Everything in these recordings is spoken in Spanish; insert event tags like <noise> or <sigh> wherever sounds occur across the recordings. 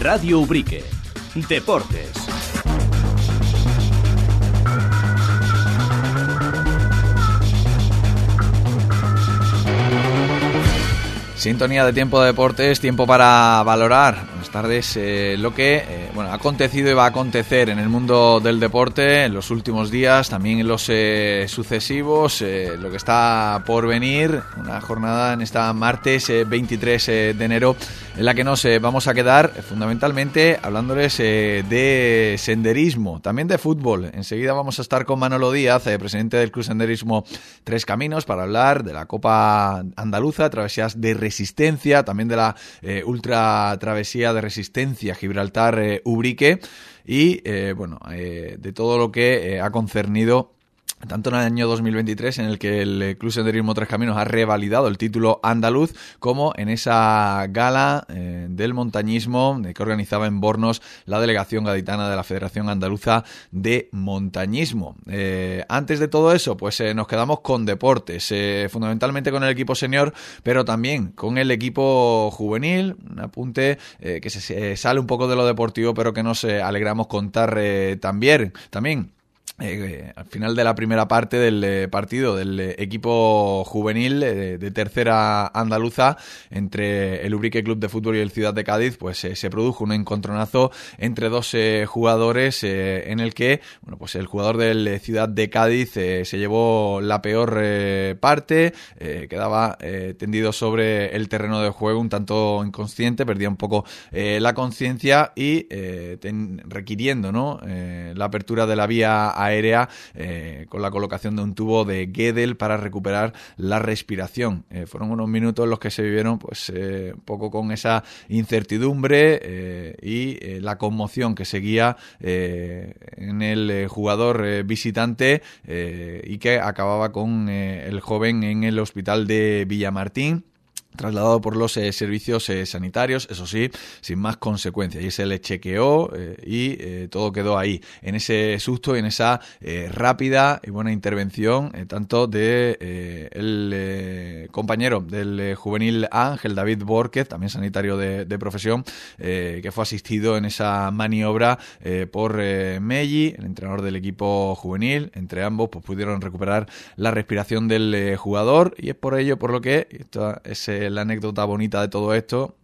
Radio Ubrique. Deportes. Sintonía de tiempo de deportes, tiempo para valorar tardes eh, lo que eh, bueno, ha acontecido y va a acontecer en el mundo del deporte en los últimos días, también en los eh, sucesivos, lo que está por venir, una jornada en esta martes 23 de enero en la que nos vamos a quedar fundamentalmente hablándoles de senderismo, también de fútbol. Enseguida vamos a estar con Manolo Díaz, presidente del Club Senderismo Tres Caminos, para hablar de la Copa Andaluza, travesías de resistencia, también de la ultra travesía de Resistencia Gibraltar-Ubrique y, eh, bueno, eh, de todo lo que eh, ha concernido tanto en el año 2023 en el que el eh, Club Senderismo Tres Caminos ha revalidado el título andaluz como en esa gala eh, del montañismo que organizaba en Bornos la delegación gaditana de la Federación Andaluza de Montañismo. Eh, antes de todo eso, pues nos quedamos con deportes, fundamentalmente con el equipo senior, pero también con el equipo juvenil, un apunte que se sale un poco de lo deportivo, pero que nos alegramos contar también. También eh, al final de la primera parte del eh, partido del eh, equipo juvenil de tercera andaluza entre el Ubrique Club de Fútbol y el Ciudad de Cádiz, pues se produjo un encontronazo entre dos jugadores en el que, bueno, pues el jugador del Ciudad de Cádiz se llevó la peor parte, quedaba tendido sobre el terreno de juego un tanto inconsciente, perdía un poco la conciencia y requiriendo, ¿no? la apertura de la vía aérea aérea eh, con la colocación de un tubo de Gedel para recuperar la respiración. Eh, fueron unos minutos los que se vivieron pues eh, un poco con esa incertidumbre y la conmoción que seguía en el jugador visitante y que acababa con el joven en el hospital de Villamartín trasladado por los eh, servicios eh, sanitarios, eso sí, sin más consecuencias. Y se le chequeó eh, y todo quedó ahí, en ese susto y en esa rápida y buena intervención, tanto de compañero del juvenil Ángel David Borquez, también sanitario de, profesión, que fue asistido en esa maniobra por Melli, el entrenador del equipo juvenil. Entre ambos pues, pudieron recuperar la respiración del jugador y es por ello por lo que, esto es la anécdota bonita de todo esto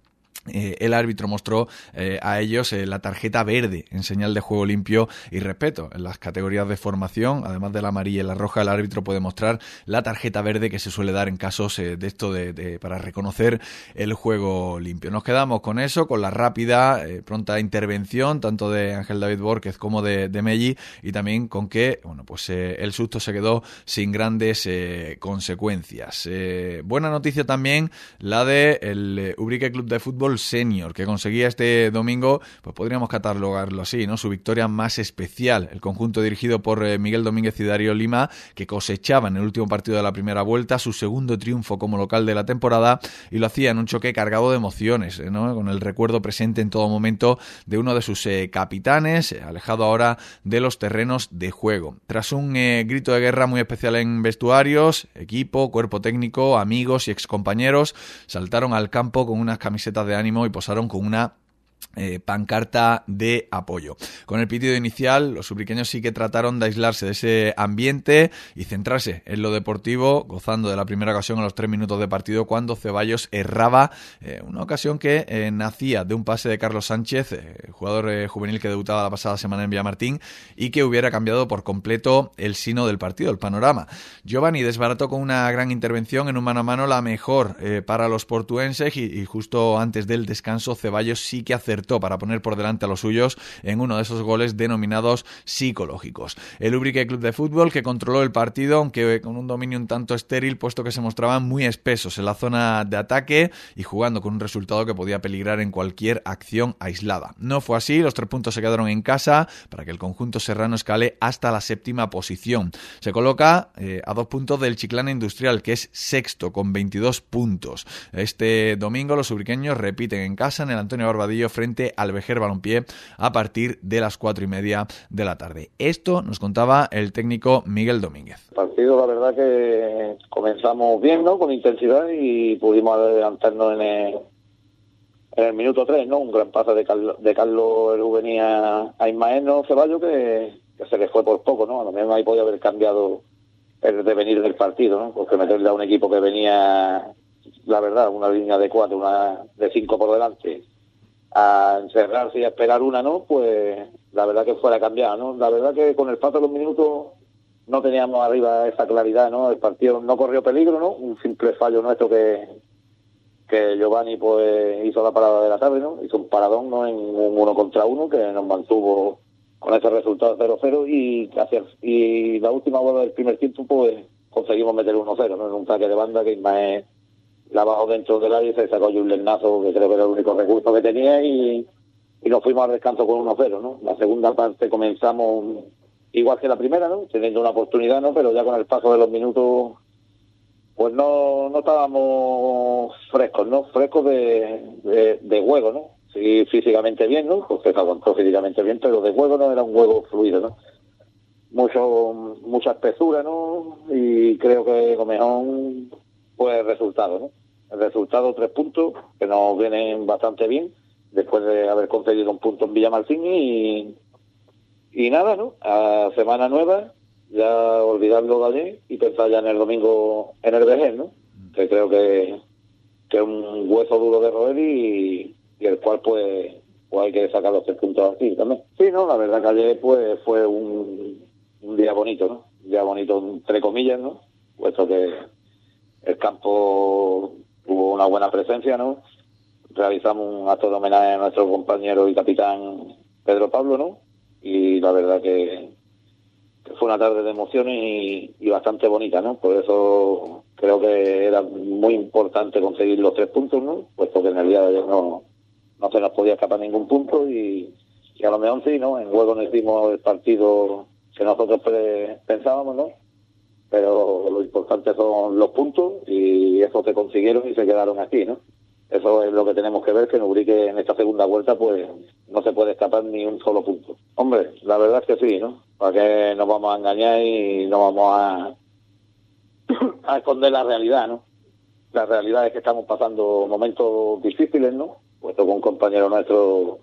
eh, el árbitro mostró eh, a ellos eh, la tarjeta verde en señal de juego limpio y respeto. En las categorías de formación, además de la amarilla y la roja, el árbitro puede mostrar la tarjeta verde que se suele dar en casos de esto de, para reconocer el juego limpio. Nos quedamos con eso, con la rápida, pronta intervención tanto de Ángel David Borquez como de, de Melli y también con que bueno, pues, el susto se quedó sin grandes consecuencias. buena noticia también la de el Ubrique Club de Fútbol Senior, que conseguía este domingo, pues podríamos catalogarlo así, ¿no? Su victoria más especial. El conjunto dirigido por eh, Miguel Domínguez y Darío Lima, que cosechaba en el último partido de la primera vuelta su segundo triunfo como local de la temporada y lo hacía en un choque cargado de emociones, eh. Con el recuerdo presente en todo momento de uno de sus eh, capitanes, alejado ahora de los terrenos de juego. Tras un grito de guerra muy especial en vestuarios, equipo, cuerpo técnico, amigos y excompañeros saltaron al campo con unas camisetas de ánimo y posaron con una eh, pancarta de apoyo. Con el pitido inicial, los ubriqueños sí que trataron de aislarse de ese ambiente y centrarse en lo deportivo, gozando de la primera ocasión a los tres minutos de partido cuando Ceballos erraba eh, una ocasión que eh, nacía de un pase de Carlos Sánchez, jugador juvenil que debutaba la pasada semana en Villamartín y que hubiera cambiado por completo el sino del partido, el panorama. Giovanni desbarató con una gran intervención en un mano a mano la mejor para los portuenses y, y justo antes del descanso Ceballos sí que acertó para poner por delante a los suyos en uno de esos goles denominados psicológicos. El Ubrique Club de Fútbol que controló el partido, aunque con un dominio un tanto estéril, puesto que se mostraban muy espesos en la zona de ataque y jugando con un resultado que podía peligrar en cualquier acción aislada. No fue así, los tres puntos se quedaron en casa para que el conjunto serrano escale hasta la séptima posición. Se coloca eh, a dos puntos del Chiclana Industrial, que es sexto con 22 puntos. Este domingo los ubriqueños repiten en casa en el Antonio Barbadillo frente al Vejer Balompié a partir de las cuatro y media de la tarde. Esto nos contaba el técnico Miguel Domínguez. El partido, la verdad que comenzamos bien, ¿no? Con intensidad y pudimos adelantarnos en el, el minuto 3, ¿no? Un gran pase de, Carlos, de Carlos venía a Ismael ¿no? Ceballos que, se le fue por poco, ¿no? A lo mejor ahí podía haber cambiado el devenir del partido, ¿no? Porque meterle a un equipo que venía, la verdad, una línea de cuatro, una de cinco por delante, a encerrarse y a esperar una, ¿no? Pues la verdad que fuera cambiado, ¿no? La verdad que con el paso de los minutos no teníamos arriba esa claridad, ¿no? El partido no corrió peligro, ¿no? Un simple fallo nuestro que, que Giovanni pues hizo la parada de la tarde, ¿no? Hizo un paradón, ¿no? En un uno contra uno que nos mantuvo con ese resultado 0-0 y, y la última bola del primer tiempo pues conseguimos meter 1-0, ¿no? En un ataque de banda que Ismael la bajó dentro del área y se sacó un Lernazo, que creo que era el único recurso que tenía y, y nos fuimos al descanso con 1-0, ¿no? La segunda parte comenzamos igual que la primera, ¿no? Teniendo una oportunidad, ¿no? Pero ya con el paso de los minutos pues no, no estábamos frescos, ¿no? Frescos de, de, juego, ¿no? Sí, físicamente bien, ¿no? Porque se aguantó físicamente bien, pero de juego no era un juego fluido, ¿no? Mucho, mucha espesura, ¿no? Y creo que lo mejor, pues el resultado, ¿no? El resultado, tres puntos, que nos vienen bastante bien, después de haber conseguido un punto en Villamartín y, y nada, ¿no? A semana nueva, ya olvidarlo de allí y pensar ya en el domingo en el vejez, ¿no? Que creo que, que es un hueso duro de roer y, el cual pues, pues hay que sacar los tres puntos aquí también. Sí, no, la verdad que ayer pues fue un, un día bonito, ¿no? Un día bonito entre comillas, ¿no? Puesto que el campo tuvo una buena presencia, ¿no? Realizamos un acto de homenaje a nuestro compañero y capitán Pedro Pablo, ¿no? Y la verdad que fue una tarde de emociones y, bastante bonita, ¿no? Por eso creo que era muy importante conseguir los tres puntos, ¿no? Puesto que en el día de ayer no, no se nos podía escapar ningún punto y, a lo mejor sí, ¿no? En juego nos hicimos el partido que nosotros pensábamos, ¿no? Pero lo importante son los puntos y eso se consiguieron y se quedaron aquí, ¿no? Eso es lo que tenemos que ver, que Nubrique en esta segunda vuelta pues no se puede escapar ni un solo punto. Hombre, la verdad es que sí, ¿no? Para que nos vamos a engañar y no vamos a, <coughs> a esconder la realidad, ¿no? La realidad es que estamos pasando momentos difíciles, ¿no? Puesto que un compañero nuestro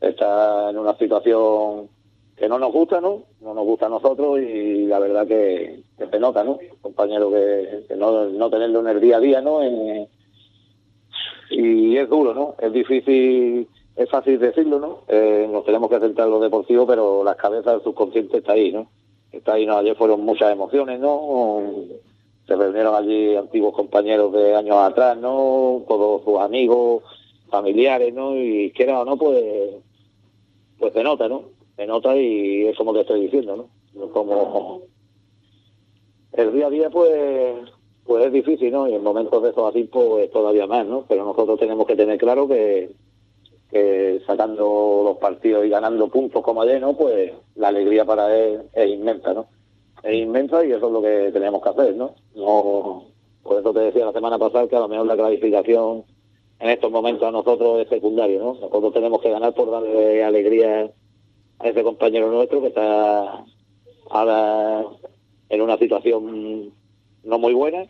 está en una situación que no nos gusta, ¿no? No nos gusta a nosotros y la verdad que, se nota, ¿no? Compañero que, no, no tenerlo en el día a día, ¿no? En, y es duro, ¿no? Es difícil, es fácil decirlo, ¿no? Eh, nos tenemos que centrar en lo deportivo, pero la cabeza del subconsciente está ahí, ¿no? Está ahí, ¿no? Ayer fueron muchas emociones, ¿no? Se reunieron allí antiguos compañeros de años atrás, ¿no? Todos sus amigos, familiares, ¿no? Y quiera o no, pues, pues se nota, ¿no? Se nota y es como te estoy diciendo, ¿no? Como el día a día, pues, pues es difícil, ¿no? Y en momentos de esos así, pues todavía más, ¿no? Pero nosotros tenemos que tener claro que, que sacando los partidos y ganando puntos como ayer, ¿no? Pues la alegría para él es inmensa, ¿no? Es inmensa y eso es lo que tenemos que hacer, ¿no? No, por eso te decía la semana pasada que a lo mejor la clasificación en estos momentos a nosotros es secundario, ¿no? Nosotros tenemos que ganar por darle alegría a ese compañero nuestro que está ahora en una situación no muy buena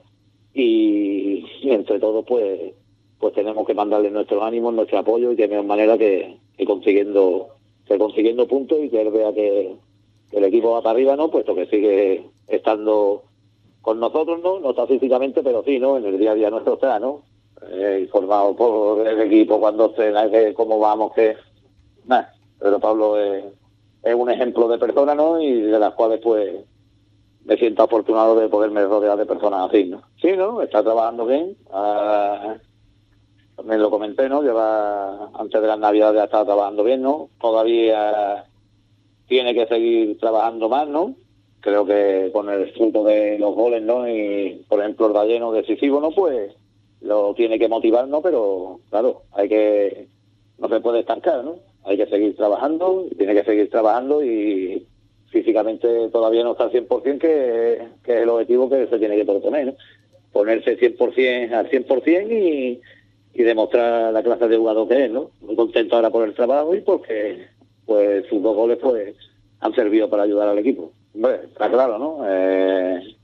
y, entre todos pues pues tenemos que mandarle nuestros ánimos, nuestro apoyo y de mejor manera que, consiguiendo que consiguiendo puntos y que él vea que, el equipo va para arriba, ¿no? Puesto que sigue estando con nosotros, ¿no? No está físicamente, pero sí, ¿no? En el día a día nuestro está, ¿no? Eh, informado por el equipo cuando se que cómo vamos, que... Nada, pero Pablo es, un ejemplo de persona, ¿no? Y de las cuales, pues, me siento afortunado de poderme rodear de personas así, ¿no? Sí, ¿no? Está trabajando bien. Ah, me lo comenté, ¿no? Lleva, antes de las navidades ha estado trabajando bien, ¿no? Todavía tiene que seguir trabajando más, ¿no? Creo que con el fruto de los goles, ¿no? Y, por ejemplo, el balleno decisivo, ¿no? Pues lo tiene que motivar, ¿no? Pero, claro, hay que... No se puede estancar, ¿no? Hay que seguir trabajando, tiene que seguir trabajando y físicamente todavía no está al 100%, que, que es el objetivo que se tiene que proponer, ¿no? Ponerse 100% al 100% y, y demostrar la clase de jugador que es, ¿no? Muy contento ahora por el trabajo y porque pues sus dos goles pues han servido para ayudar al equipo. Hombre, está claro, ¿no? Eh,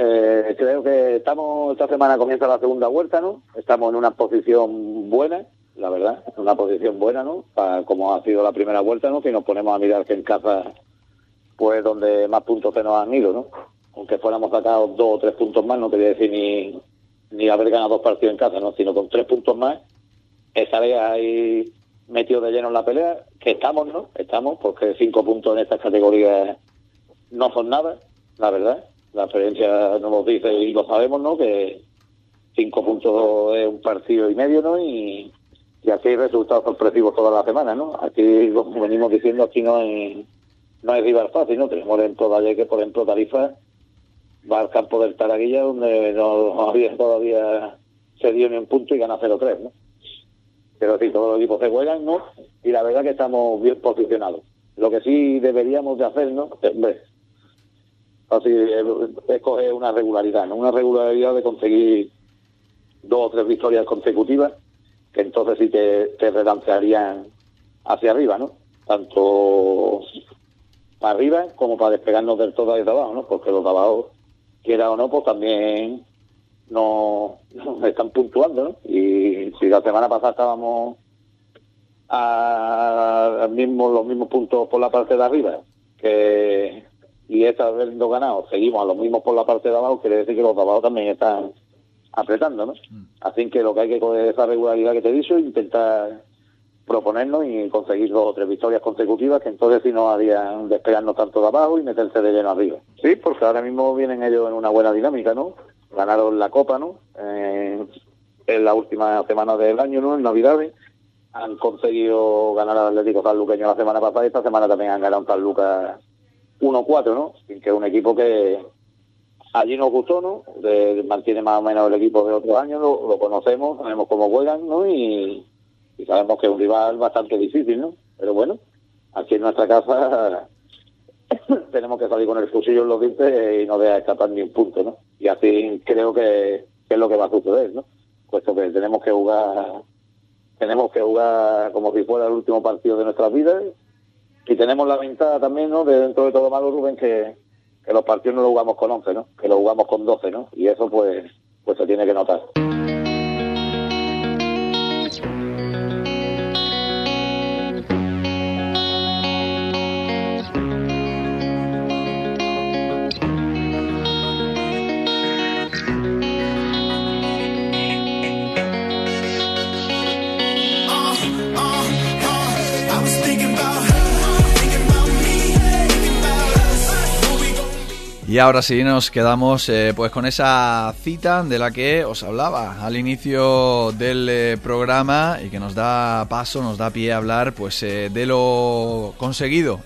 Eh, creo que estamos, esta semana comienza la segunda vuelta, ¿no? Estamos en una posición buena, la verdad, en una posición buena, ¿no? Para, como ha sido la primera vuelta, ¿no? Si nos ponemos a mirar que en casa, pues donde más puntos se nos han ido, ¿no? Aunque fuéramos sacados dos o tres puntos más, no quería decir ni, ni haber ganado dos partidos en casa, ¿no? Sino con tres puntos más, estaría ahí metido de lleno en la pelea, que estamos, ¿no? Estamos, porque cinco puntos en estas categorías no son nada, la verdad. La experiencia nos lo dice y lo sabemos, ¿no? Que cinco puntos es un partido y medio, ¿no? Y, y hay resultados sorpresivos toda la semana, ¿no? Aquí, venimos diciendo, aquí no hay, no hay rival fácil, ¿no? Tenemos dentro de que, por ejemplo, Tarifa va al campo del Taraguilla, donde no había todavía se dio ni un punto y gana 0-3, ¿no? Pero sí, todos los equipos se juegan, ¿no? Y la verdad que estamos bien posicionados. Lo que sí deberíamos de hacer, ¿no? Hombre, así es coger una regularidad, ¿no? Una regularidad de conseguir dos o tres victorias consecutivas, entonces sí te, te relancearían hacia arriba, ¿no? Tanto para arriba como para despegarnos del todo desde abajo, ¿no? Porque los de abajo, quiera o no, pues también no, están puntuando, ¿no? Y si la semana pasada estábamos a, mismo, los mismos puntos por la parte de arriba, que y esta habiendo ganado, seguimos a los mismos por la parte de abajo, quiere decir que los de abajo también están apretando, ¿no? Así que lo que hay que coger esa regularidad que te he dicho intentar proponernos y conseguir dos o tres victorias consecutivas que entonces sí nos harían despegarnos tanto de abajo y meterse de lleno arriba. Sí, porque ahora mismo vienen ellos en una buena dinámica, ¿no? Ganaron la Copa, ¿no? Eh, en la última semana del año, ¿no? En Navidades. Han conseguido ganar al Atlético Sanluqueño la semana pasada y esta semana también han ganado un San Lucas 1-4, ¿no? Que es un equipo que allí nos gustó, ¿no? mantiene más o menos el equipo de otros años, lo, conocemos, sabemos cómo juegan, ¿no? Y, sabemos que es un rival bastante difícil, ¿no? Pero bueno, aquí en nuestra casa <coughs> tenemos que salir con el fusillo en los dientes y no dejar escapar ni un punto, ¿no? Y así creo que es lo que va a suceder, ¿no? Puesto que tenemos que jugar tenemos que jugar como si fuera el último partido de nuestras vidas y tenemos la ventaja también, ¿no? De dentro de todo malo, Rubén, que, que los partidos no los jugamos con 11, ¿no? Que los jugamos con 12, ¿no? Y eso pues pues se tiene que notar. Y ahora sí nos quedamos eh, pues con esa cita de la que os hablaba al inicio del eh, programa y que nos da paso, nos da pie a hablar pues eh, de lo conseguido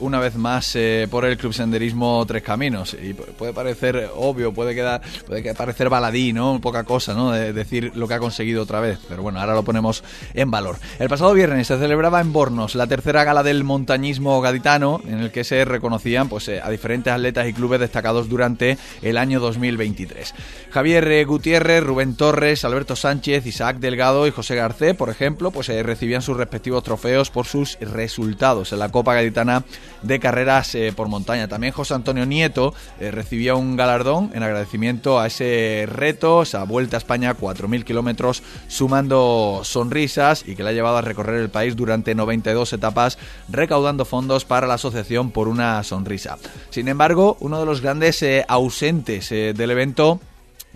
una vez más por el Club Senderismo Tres Caminos. Y puede parecer obvio, puede quedar, puede parecer baladí, ¿no? Poca cosa, ¿no? De decir lo que ha conseguido otra vez. Pero bueno, ahora lo ponemos en valor. El pasado viernes se celebraba en Bornos la tercera gala del montañismo gaditano en el que se reconocían pues a diferentes atletas y clubes destacados durante el año 2023. Javier eh, Gutiérrez, Rubén Torres, Alberto Sánchez, Isaac Delgado y José Garcé, por ejemplo, pues eh, recibían sus respectivos trofeos por sus resultados en la Copa Gaditana de Carreras eh, por Montaña. También José Antonio Nieto recibía un galardón en agradecimiento a ese reto, esa Vuelta a España 4.000 kilómetros sumando sonrisas y que le ha llevado a recorrer el país durante 92 etapas recaudando fondos para la Asociación por una Sonrisa. Sin embargo, uno de los grandes eh, ausentes eh, del evento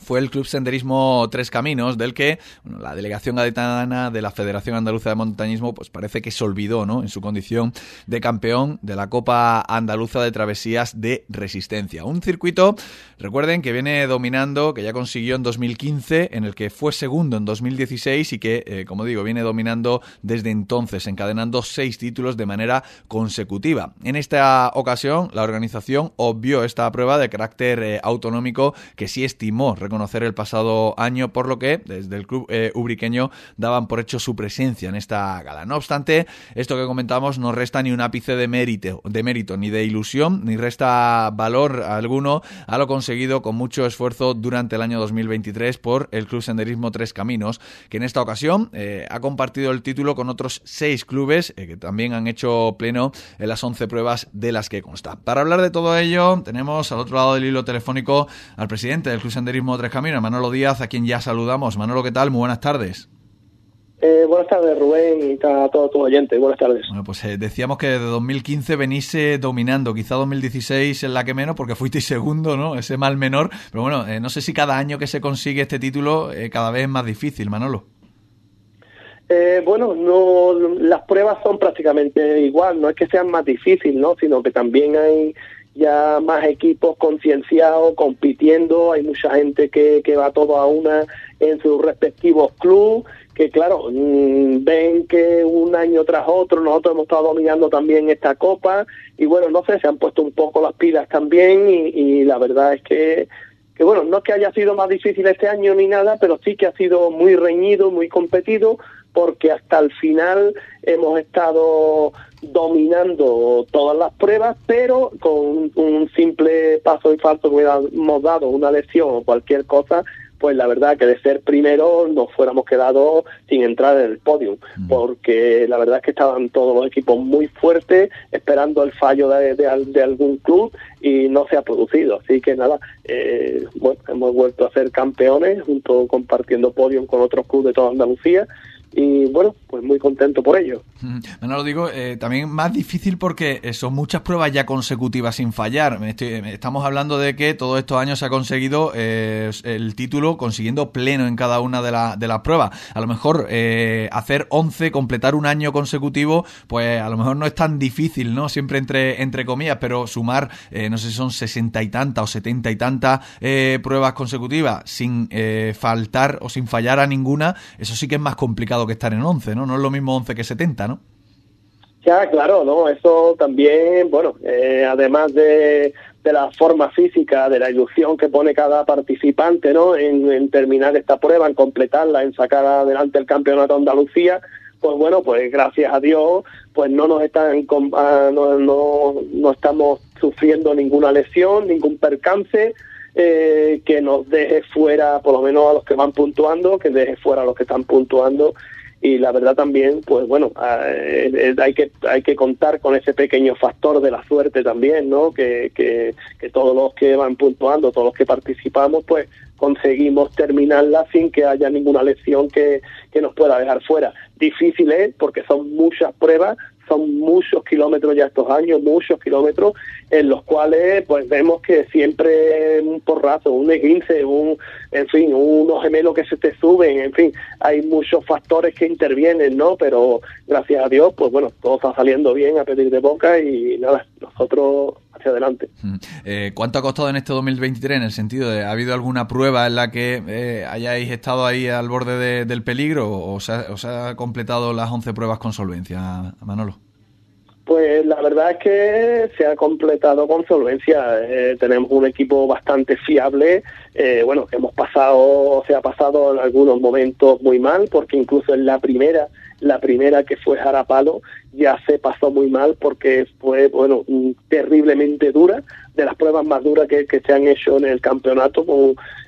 fue el Club Senderismo Tres Caminos, del que la delegación gaditana de la Federación Andaluza de Montañismo pues parece que se olvidó ¿no? en su condición de campeón de la Copa Andaluza de Travesías de Resistencia. Un circuito, recuerden, que viene dominando, que ya consiguió en 2015, en el que fue segundo en 2016 y que, eh, como digo, viene dominando desde entonces, encadenando seis títulos de manera consecutiva. En esta ocasión, la organización obvió esta prueba de carácter eh, autonómico que sí estimó, conocer el pasado año, por lo que desde el club eh, ubriqueño daban por hecho su presencia en esta gala. No obstante, esto que comentamos no resta ni un ápice de mérito, de mérito, ni de ilusión, ni resta valor alguno a lo conseguido con mucho esfuerzo durante el año 2023 por el Club Senderismo Tres Caminos, que en esta ocasión eh, ha compartido el título con otros seis clubes eh, que también han hecho pleno en las 11 pruebas de las que consta. Para hablar de todo ello, tenemos al otro lado del hilo telefónico al presidente del Club Senderismo Caminos, Manolo Díaz, a quien ya saludamos. Manolo, ¿qué tal? Muy buenas tardes. Eh, buenas tardes, Rubén, y a todos tus oyentes. Buenas tardes. Bueno, pues eh, decíamos que de 2015 venís eh, dominando, quizá 2016 es la que menos, porque fuisteis segundo, ¿no? Ese mal menor. Pero bueno, no sé si cada año que se consigue este título cada vez es más difícil, Manolo. bueno, no, las pruebas son prácticamente igual, no es que sean más difíciles, ¿no? Sino que también hay ya más equipos concienciados, compitiendo, hay mucha gente que, que va todo a una en sus respectivos clubes que claro, mm, ven que un año tras otro nosotros hemos estado dominando también esta copa. Y bueno, no sé, se han puesto un poco las pilas también y, la verdad es que, que bueno, no es que haya sido más difícil este año ni nada, pero sí que ha sido muy reñido, muy competido porque hasta el final hemos estado dominando todas las pruebas, pero con un simple paso y falso que hemos dado, una lesión o cualquier cosa, pues la verdad que de ser primero nos fuéramos quedado sin entrar en el podio, mm. porque la verdad es que estaban todos los equipos muy fuertes esperando el fallo de, de, algún club y no se ha producido. Así que nada, eh, bueno, hemos vuelto a ser campeones junto compartiendo podio con otros clubes de toda Andalucía y bueno, pues muy contento por ello. No lo digo, eh, también más difícil porque eh, son muchas pruebas ya consecutivas sin fallar. estamos hablando de que todos estos años se ha conseguido eh, el título consiguiendo pleno en cada una de, de las pruebas. A lo mejor hacer 11, completar un año consecutivo, pues a lo mejor no es tan difícil, ¿no? Siempre entre, entre comillas, pero sumar, no sé si son sesenta y tantas o setenta y tantas pruebas consecutivas sin faltar o sin fallar a ninguna, eso sí que es más complicado que estar en 11, ¿no? No es lo mismo 11 que 70, ¿no? Ya, claro, ¿no? Eso también, bueno, eh, además de, de, la forma física, de la ilusión que pone cada participante, ¿no? En, terminar esta prueba, en completarla, en sacar adelante el campeonato de Andalucía, pues bueno, pues gracias a Dios, pues no nos están, ah, no, no, no estamos sufriendo ninguna lesión, ningún percance, eh, que nos deje fuera, por lo menos a los que van puntuando, que deje fuera a los que están puntuando. Y la verdad también pues bueno eh, eh, hay que hay que contar con ese pequeño factor de la suerte también no que, que, que todos los que van puntuando todos los que participamos pues conseguimos terminarla sin que haya ninguna lección que, que nos pueda dejar fuera. Difícil es porque son muchas pruebas son muchos kilómetros ya estos años, muchos kilómetros, en los cuales pues vemos que siempre un porrazo, un esguince, un, en fin, unos gemelos que se te suben, en fin, hay muchos factores que intervienen, ¿no? Pero gracias a Dios, pues bueno, todo está saliendo bien a pedir de boca y nada, nosotros hacia adelante. Mm. Eh, ¿Cuánto ha costado en este 2023 en el sentido de, ¿ha habido alguna prueba en la que eh, hayáis estado ahí al borde del peligro o se, ha, completado las 11 pruebas con solvencia, Manolo? Pues la verdad es que se ha completado con solvencia. Eh, tenemos un equipo bastante fiable. bueno, hemos pasado, se ha pasado en algunos momentos muy mal, porque incluso en la primera la primera que fue Jarapalo ya se pasó muy mal porque fue, bueno, terriblemente dura, de las pruebas más duras que, se han hecho en el campeonato,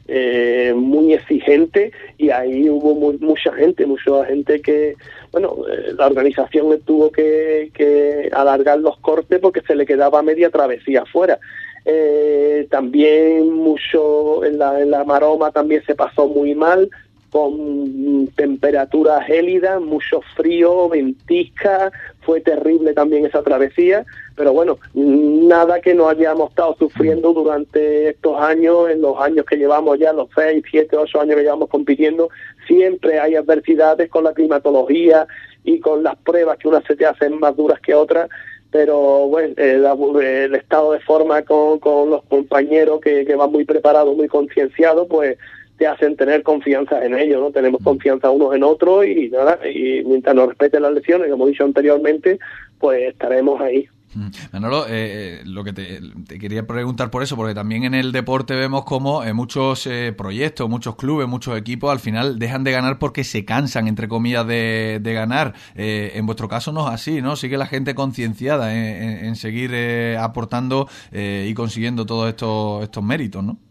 eh, muy exigente y ahí hubo mucha gente, mucha gente que, bueno, eh, la organización tuvo que, que alargar los cortes porque se le quedaba media travesía afuera. Eh, también mucho en la, en la maroma también se pasó muy mal con temperaturas gélidas, mucho frío, ventisca, fue terrible también esa travesía, pero bueno, nada que no hayamos estado sufriendo durante estos años, en los años que llevamos ya, los seis, siete, ocho años que llevamos compitiendo, siempre hay adversidades con la climatología y con las pruebas que unas se te hacen más duras que otras, pero bueno, el, estado de forma con, con los compañeros que, que van muy preparados, muy concienciados, pues te hacen tener confianza en ellos, ¿no? Tenemos confianza unos en otros y nada, y mientras nos respeten las lecciones, como he dicho anteriormente, pues estaremos ahí. Mm. Manolo, eh, eh, lo que te, quería preguntar por eso, porque también en el deporte vemos como eh, muchos proyectos, muchos clubes, muchos equipos al final dejan de ganar porque se cansan, entre comillas, de, ganar. en vuestro caso no es así, ¿no? Sigue la gente concienciada en, seguir aportando y consiguiendo todos estos, estos méritos, ¿no?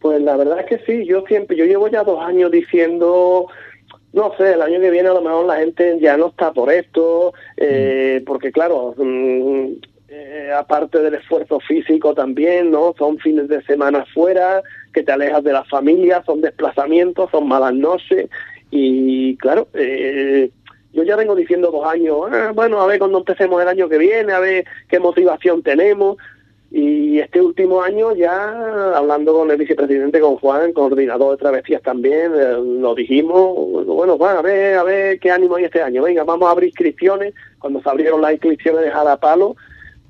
Pues la verdad es que sí, yo siempre, yo llevo ya dos años diciendo no sé, el año que viene a lo mejor la gente ya no está por esto, eh, mm. porque claro, mm, eh, aparte del esfuerzo físico también, ¿no? Son fines de semana fuera, que te alejas de la familia, son desplazamientos, son malas noches y claro, eh, yo ya vengo diciendo dos años, ah, bueno, a ver cuando empecemos el año que viene, a ver qué motivación tenemos, y este último año ya, hablando con el vicepresidente, con Juan, coordinador de travesías también, eh, lo dijimos, bueno, Juan, a ver, a ver qué ánimo hay este año. Venga, vamos a abrir inscripciones. Cuando se abrieron las inscripciones de Jalapalo,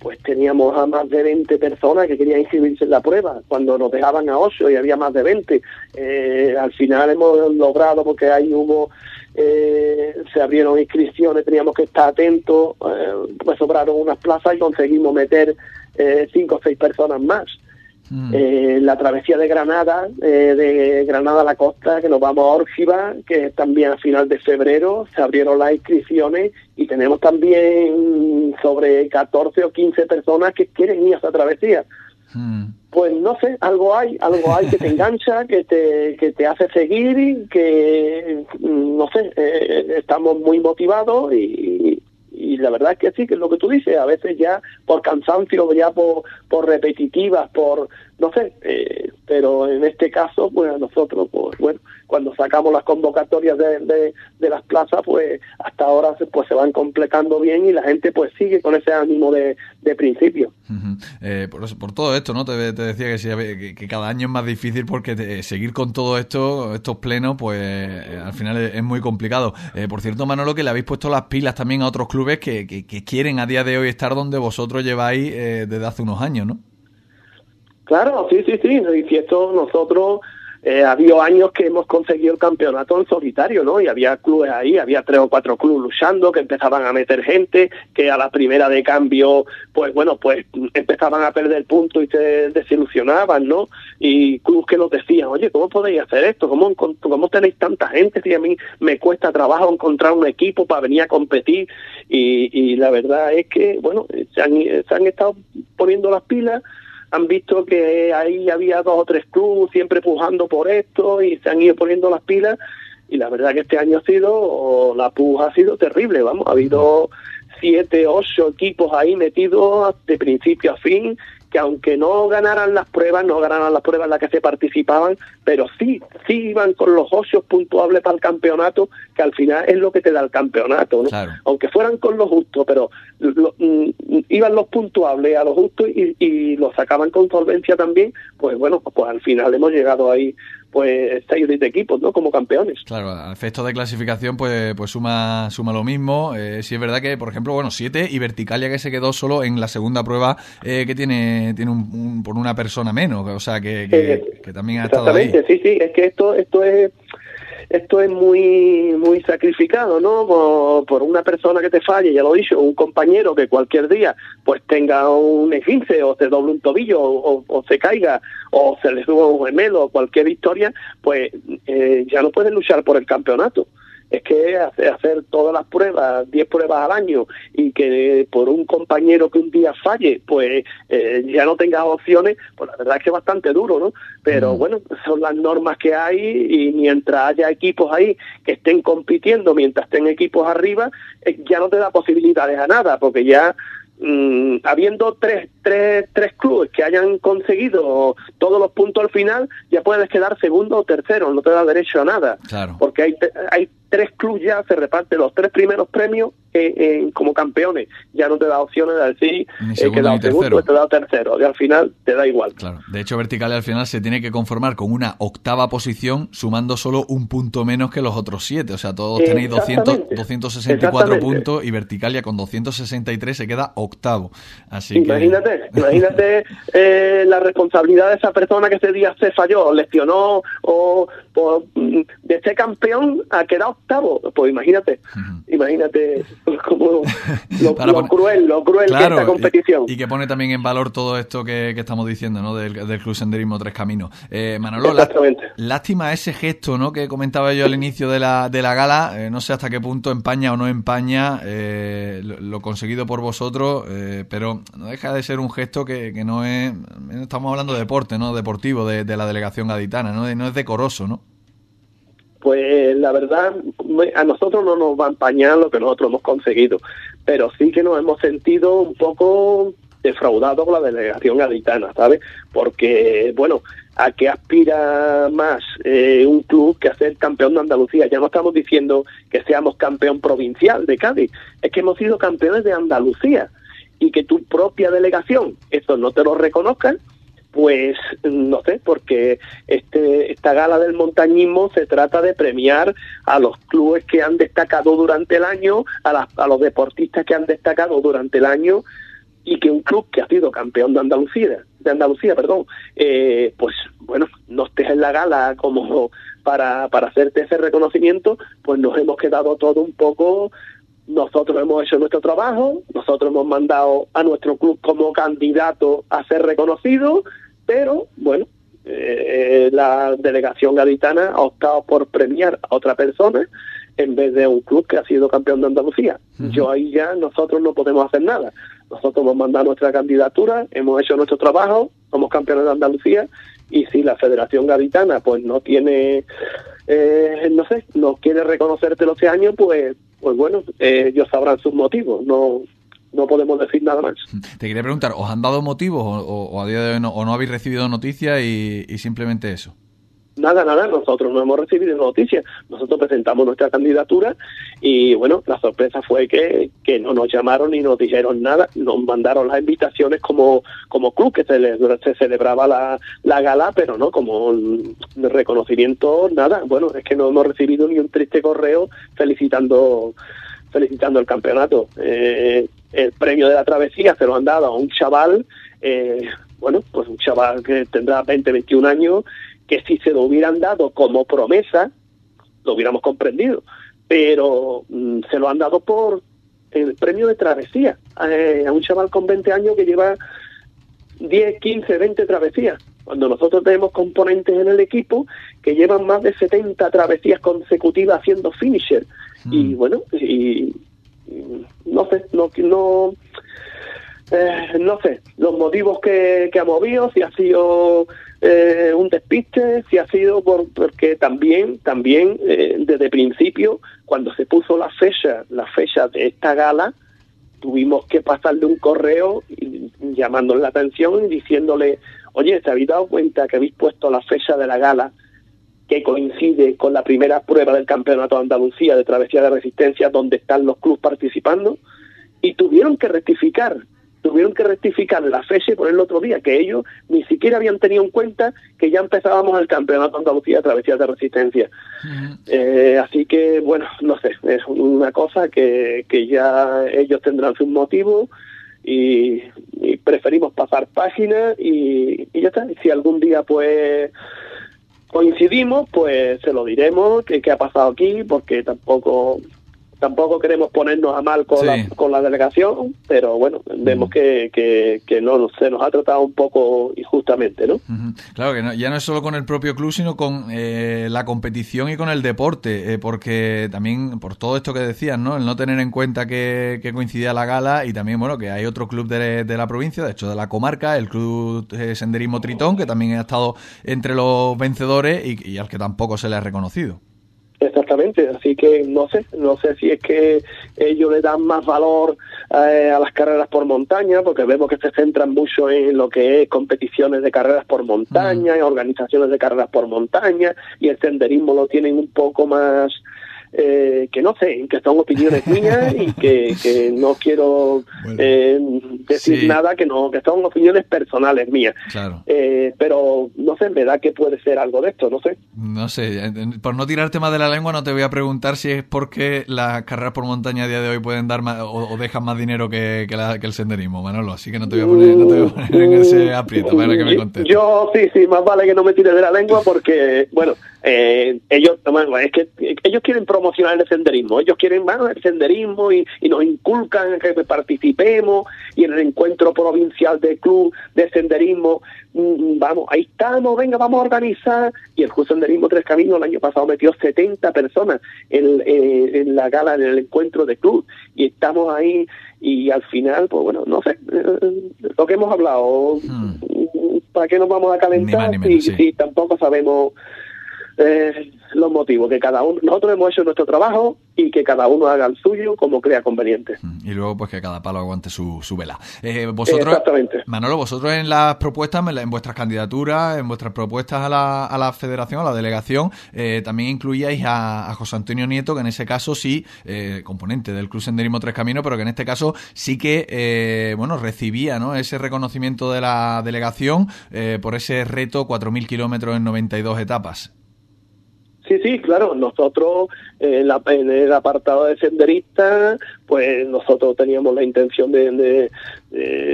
pues teníamos a más de 20 personas que querían inscribirse en la prueba. Cuando nos dejaban a 8 y había más de 20. Eh, al final hemos logrado, porque ahí hubo eh, se abrieron inscripciones, teníamos que estar atentos, pues sobraron unas plazas y conseguimos meter eh, cinco o seis personas más. Mm. Eh, la travesía de Granada, eh, de Granada a la costa, que nos vamos a Órgiva, que también a final de febrero se abrieron las inscripciones y tenemos también sobre 14 o 15 personas que quieren ir a esa travesía. Mm. Pues no sé, algo hay, algo hay que te <laughs> engancha, que te, que te hace seguir, y que no sé, estamos muy motivados y la verdad es que sí, que es lo que tú dices, a veces ya por cansancio, ya por, por repetitivas, por, no sé, eh, pero en este caso, pues a nosotros, pues bueno, cuando sacamos las convocatorias de, de, las plazas, pues hasta ahora se, pues se van completando bien y la gente pues sigue con ese ánimo de, de principio. Eh, por, por, todo esto, ¿no? Te, decía que, que, cada año es más difícil porque seguir con todo esto, estos plenos, pues eh, al final es, muy complicado. por cierto, Manolo, que le habéis puesto las pilas también a otros clubes que, que quieren a día de hoy estar donde vosotros lleváis desde hace unos años, ¿no? Claro, sí, sí, sí. Y esto nosotros eh, había años que hemos conseguido el campeonato en solitario, ¿no? Y había clubes ahí, había tres o cuatro clubes luchando, que empezaban a meter gente, que a la primera de cambio, pues bueno, pues empezaban a perder puntos y se desilusionaban, ¿no? Y clubes que nos decían, oye, ¿cómo podéis hacer esto? ¿Cómo, ¿Cómo tenéis tanta gente? Si a mí me cuesta trabajo encontrar un equipo para venir a competir. Y, y la verdad es que, bueno, se han estado poniendo las pilas han visto que ahí había dos o tres clubes siempre pujando por esto y se han ido poniendo las pilas. Y la verdad que este año ha sido, la puja ha sido terrible, vamos, ha habido siete, ocho equipos ahí metidos de principio a fin que aunque no ganaran las pruebas, no ganaran las pruebas en las que se participaban, pero sí, sí iban con los ocios puntuables para el campeonato, que al final es lo que te da el campeonato, ¿no? Aunque fueran con lo justo, pero mm, iban los puntuables a lo justo y, y los sacaban con solvencia también, pues bueno, pues al final hemos llegado ahí pues seis de equipos, ¿no? Como campeones. Claro, al efecto de clasificación, pues, pues suma, suma lo mismo. Eh, sí es verdad que, por ejemplo, bueno, siete y Verticalia que se quedó solo en la segunda prueba eh, que tiene, tiene un, por una persona menos, o sea que, que, eh, que también ha estado ahí. Sí, sí, es que esto, esto es esto es muy muy sacrificado, ¿no? Por, una persona que te falle, ya lo he dicho, un compañero que cualquier día pues tenga un esguince o se doble un tobillo o, se caiga o se le suba un gemelo o cualquier historia, pues eh, ya no puede luchar por el campeonato es que hacer todas las pruebas, 10 pruebas al año, y que por un compañero que un día falle, pues eh, ya no tengas opciones, pues la verdad es que es bastante duro, ¿no? Pero mm. bueno, son las normas que hay y mientras haya equipos ahí que estén compitiendo, mientras estén equipos arriba, eh, ya no te da posibilidades a nada, porque ya mm, habiendo tres, tres, tres clubes que hayan conseguido todos los puntos al final, ya puedes quedar segundo o tercero, no te da derecho a nada. Claro. Porque hay, hay tres clubes ya se reparten los tres primeros premios eh, como campeones. Ya no te da opciones de decir eh, que da segundo, te da tercero. Y al final te da igual. Claro. De hecho, Vertical al final se tiene que conformar con una octava posición, sumando solo un punto menos que los otros siete. O sea, todos tenéis 200, 264 puntos y Verticalia con 263 se queda octavo. Así imagínate, imagínate eh, la responsabilidad de esa persona que ese día se falló, lesionó o por, mm, de ser campeón a quedar octavo. Pues imagínate, imagínate <laughs> como lo, <laughs> cruel, lo cruel que es esta competición. Y, que pone también en valor todo esto que, estamos diciendo, ¿no? Del, del Club Senderismo Tres Caminos. Eh, Manolo, lástima ese gesto, ¿no? Que comentaba yo al inicio de la, de la gala. Eh, no sé hasta qué punto empaña o no empaña eh, lo, conseguido por vosotros, eh, pero no deja de ser un gesto que, que no es. Estamos hablando de deporte, ¿no? Deportivo de, de la delegación gaditana, ¿no? No es decoroso, ¿no? Pues la verdad, a nosotros no nos va a empañar lo que nosotros hemos conseguido, pero sí que nos hemos sentido un poco defraudados con la delegación gaditana, ¿sabes? Porque, bueno, ¿a qué aspira más eh, un club que a ser campeón de Andalucía? Ya no estamos diciendo que seamos campeón provincial de Cádiz, es que hemos sido campeones de Andalucía y que tu propia delegación, eso no te lo reconozcan, pues no sé, porque este, esta gala del montañismo se trata de premiar a los clubes que han destacado durante el año, a, a los deportistas que han destacado durante el año y que un club que ha sido campeón de Andalucía, de Andalucía, perdón, eh, pues bueno, no estés en la gala como para, para hacerte ese reconocimiento, pues nos hemos quedado todo un poco nosotros hemos hecho nuestro trabajo, nosotros hemos mandado a nuestro club como candidato a ser reconocido, pero bueno, eh, la delegación gaditana ha optado por premiar a otra persona en vez de un club que ha sido campeón de Andalucía. Yo ahí ya nosotros no podemos hacer nada. Nosotros hemos mandado nuestra candidatura, hemos hecho nuestro trabajo, somos campeones de Andalucía y si la Federación Gaditana pues no tiene, eh, no sé, no quiere reconocerte este año, pues pues bueno, eh, ellos sabrán sus motivos, no no podemos decir nada más. Te quería preguntar, ¿os han dado motivos o, a de hoy no, o no habéis recibido noticias y, simplemente eso? Nada, nada, nosotros no hemos recibido noticias. Nosotros presentamos nuestra candidatura y bueno, la sorpresa fue que, que no nos llamaron ni nos dijeron nada. Nos mandaron las invitaciones como, como club, que se, se celebraba la, la gala, pero no como reconocimiento, nada. Bueno, es que no hemos recibido ni un triste correo felicitando felicitando el campeonato. Eh, el premio de la travesía se lo han dado a un chaval, eh, bueno, pues un chaval que tendrá 20, 21 años, que si se lo hubieran dado como promesa, lo hubiéramos comprendido, pero mm, se lo han dado por el premio de travesía eh, a un chaval con 20 años que lleva 10, 15, 20 travesías. Cuando nosotros tenemos componentes en el equipo que llevan más de 70 travesías consecutivas haciendo finisher. Y mm. bueno, y, no sé, no, no, eh, no sé, los motivos que, que ha movido, si ha sido eh, un despiste, si ha sido por, porque también, también eh, desde principio, cuando se puso la fecha, la fecha de esta gala, tuvimos que pasarle un correo llamándole la atención y diciéndole, oye, ¿te habéis dado cuenta que habéis puesto la fecha de la gala que coincide con la primera prueba del Campeonato de Andalucía de Travesía de Resistencia, donde están los clubes participando, y tuvieron que rectificar, tuvieron que rectificar la fecha y ponerlo otro día, que ellos ni siquiera habían tenido en cuenta que ya empezábamos el Campeonato de Andalucía de Travesía de Resistencia. Eh, así que, bueno, no sé, es una cosa que, que ya ellos tendrán sus motivos. Y, preferimos pasar páginas y, y ya está. Si algún día pues coincidimos, pues se lo diremos qué ha pasado aquí, porque tampoco tampoco queremos ponernos a mal con, la, con la delegación, pero bueno, vemos que, que, no se nos ha tratado un poco injustamente, ¿no? Claro que ya no es solo con el propio club, sino con eh, la competición y con el deporte, eh, porque también por todo esto que decías, ¿no? El no tener en cuenta que, coincidía la gala y también, bueno, que hay otro club de, de, la provincia, de hecho de la comarca, el Club Senderismo Tritón, que también ha estado entre los vencedores y al que tampoco se le ha reconocido. Exactamente, así que no sé, no sé si es que ellos le dan más valor eh, a las carreras por montaña, porque vemos que se centran mucho en lo que es competiciones de carreras por montaña, y organizaciones de carreras por montaña, y el senderismo lo tienen un poco más eh, que no sé, que son opiniones mías y que, que no quiero eh, decir nada, que no que son opiniones personales mías. Eh, pero no sé, me da que puede ser algo de esto, no sé. No sé, por no tirarte más de la lengua, no te voy a preguntar si es porque las carreras por montaña a día de hoy pueden dar más, o, dejan más dinero que, que, la, que, el senderismo, Manolo. Así que no te voy a poner, no te voy a poner en ese aprieto para que me contestes. Yo sí, sí, más vale que no me tires de la lengua porque, bueno, eh, bueno, es que ellos quieren promocionar el senderismo, ellos quieren bueno, el senderismo y, nos inculcan que participemos y en el encuentro provincial del club de senderismo, mm, vamos, ahí estamos, venga, vamos a organizar. Y el Club Senderismo Tres Caminos el año pasado metió 70 personas en, eh, en la gala, en el encuentro de club, y estamos ahí y al final, pues bueno, no sé, eh, lo que hemos hablado, hmm. ¿para qué nos vamos a calentar si, tampoco sabemos eh, los motivos de cada uno. Nosotros hemos hecho nuestro trabajo y que cada uno haga el suyo como crea conveniente. Mm, y luego, pues que cada palo aguante su, su vela. Eh, vosotros, Exactamente. Manolo, vosotros en las propuestas, en vuestras candidaturas, en vuestras propuestas a la, a la federación, a la delegación, eh, también incluíais a, José Antonio Nieto, que en ese caso sí, eh, componente del Club Senderismo Tres Caminos, pero que en este caso sí que, bueno, recibía ¿no? ese reconocimiento de la delegación por ese reto 4.000 kilómetros en 92 etapas. Sí, sí, claro. Nosotros en, el apartado de senderista, pues nosotros teníamos la intención de,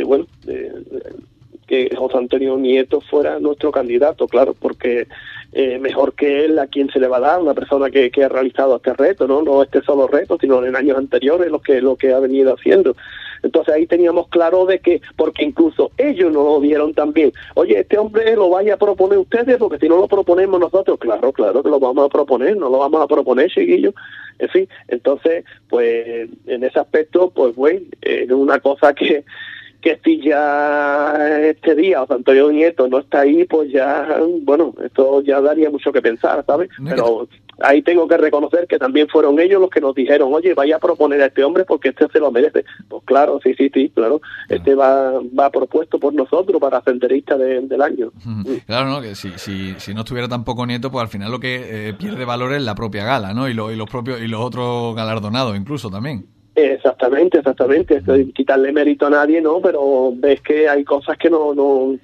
bueno, que José Antonio Nieto fuera nuestro candidato, claro, porque eh, mejor que él a quien se le va a dar, una persona que, que ha realizado este reto, ¿no? No este solo reto, sino en años anteriores lo que, lo que ha venido haciendo. Entonces ahí teníamos claro de que, porque incluso ellos no lo vieron también, oye, este hombre lo vaya a proponer ustedes, porque si no lo proponemos nosotros, claro, claro que lo vamos a proponer, no lo vamos a proponer, chiquillos. En fin, entonces, pues en ese aspecto, pues bueno, es una cosa que que si ya este día o Antonio Nieto no está ahí, pues ya, bueno, esto ya daría mucho que pensar, ¿sabes? Pero ahí tengo que reconocer que también fueron ellos los que nos dijeron, oye, vaya a proponer a este hombre porque este se lo merece. Pues claro, sí, sí, sí, claro. Este va, va propuesto por nosotros para senderista del año. Claro, ¿no? Que si, si, si no estuviera tampoco Nieto, pues al final lo que eh, pierde valor es la propia gala, ¿no? Y, lo, y los propios y los otros galardonados incluso también. Exactamente, exactamente. quitarle mérito a nadie, ¿no? Pero ves que hay cosas que no, no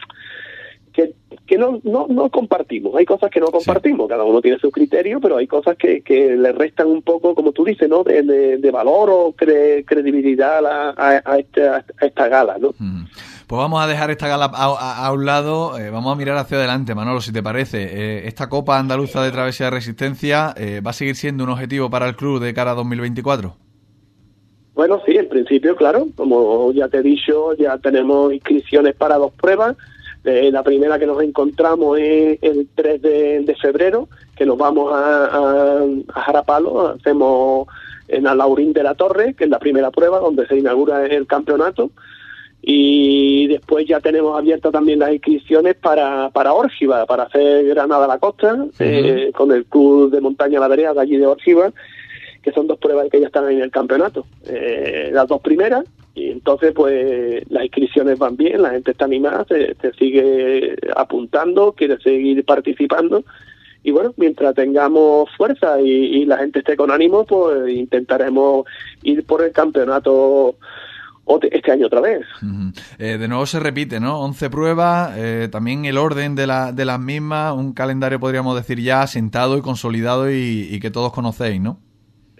que, que no, no, no compartimos. Hay cosas que no compartimos. Cada uno tiene su criterio, pero hay cosas que, que le restan un poco, como tú dices, ¿no? De, de, valor o credibilidad a, a, esta, a esta gala, ¿no? Pues vamos a dejar esta gala a, a un lado, eh, vamos a mirar hacia adelante, Manolo, si te parece. Eh, esta Copa Andaluza de Travesía de Resistencia eh, va a seguir siendo un objetivo para el club de cara a 2024. Bueno, sí, en principio, claro, como ya te he dicho, ya tenemos inscripciones para dos pruebas. Eh, la primera que nos encontramos es el 3 de, febrero, que nos vamos a, a, Jarapalo, hacemos en Alaurín de la Torre, que es la primera prueba donde se inaugura el campeonato. Y después ya tenemos abiertas también las inscripciones para, para Órgiva, para hacer Granada a la Costa, eh, con el Club de Montaña La Vereda de allí de Órgiva que son dos pruebas que ya están en el campeonato. Eh, las dos primeras, y entonces pues las inscripciones van bien, la gente está animada, se, sigue apuntando, quiere seguir participando. Y bueno, mientras tengamos fuerza y, la gente esté con ánimo, pues intentaremos ir por el campeonato este año otra vez. Eh, de nuevo se repite, ¿no? 11 pruebas, eh, también el orden de, la, de las mismas, un calendario podríamos decir ya asentado y consolidado y que todos conocéis, ¿no?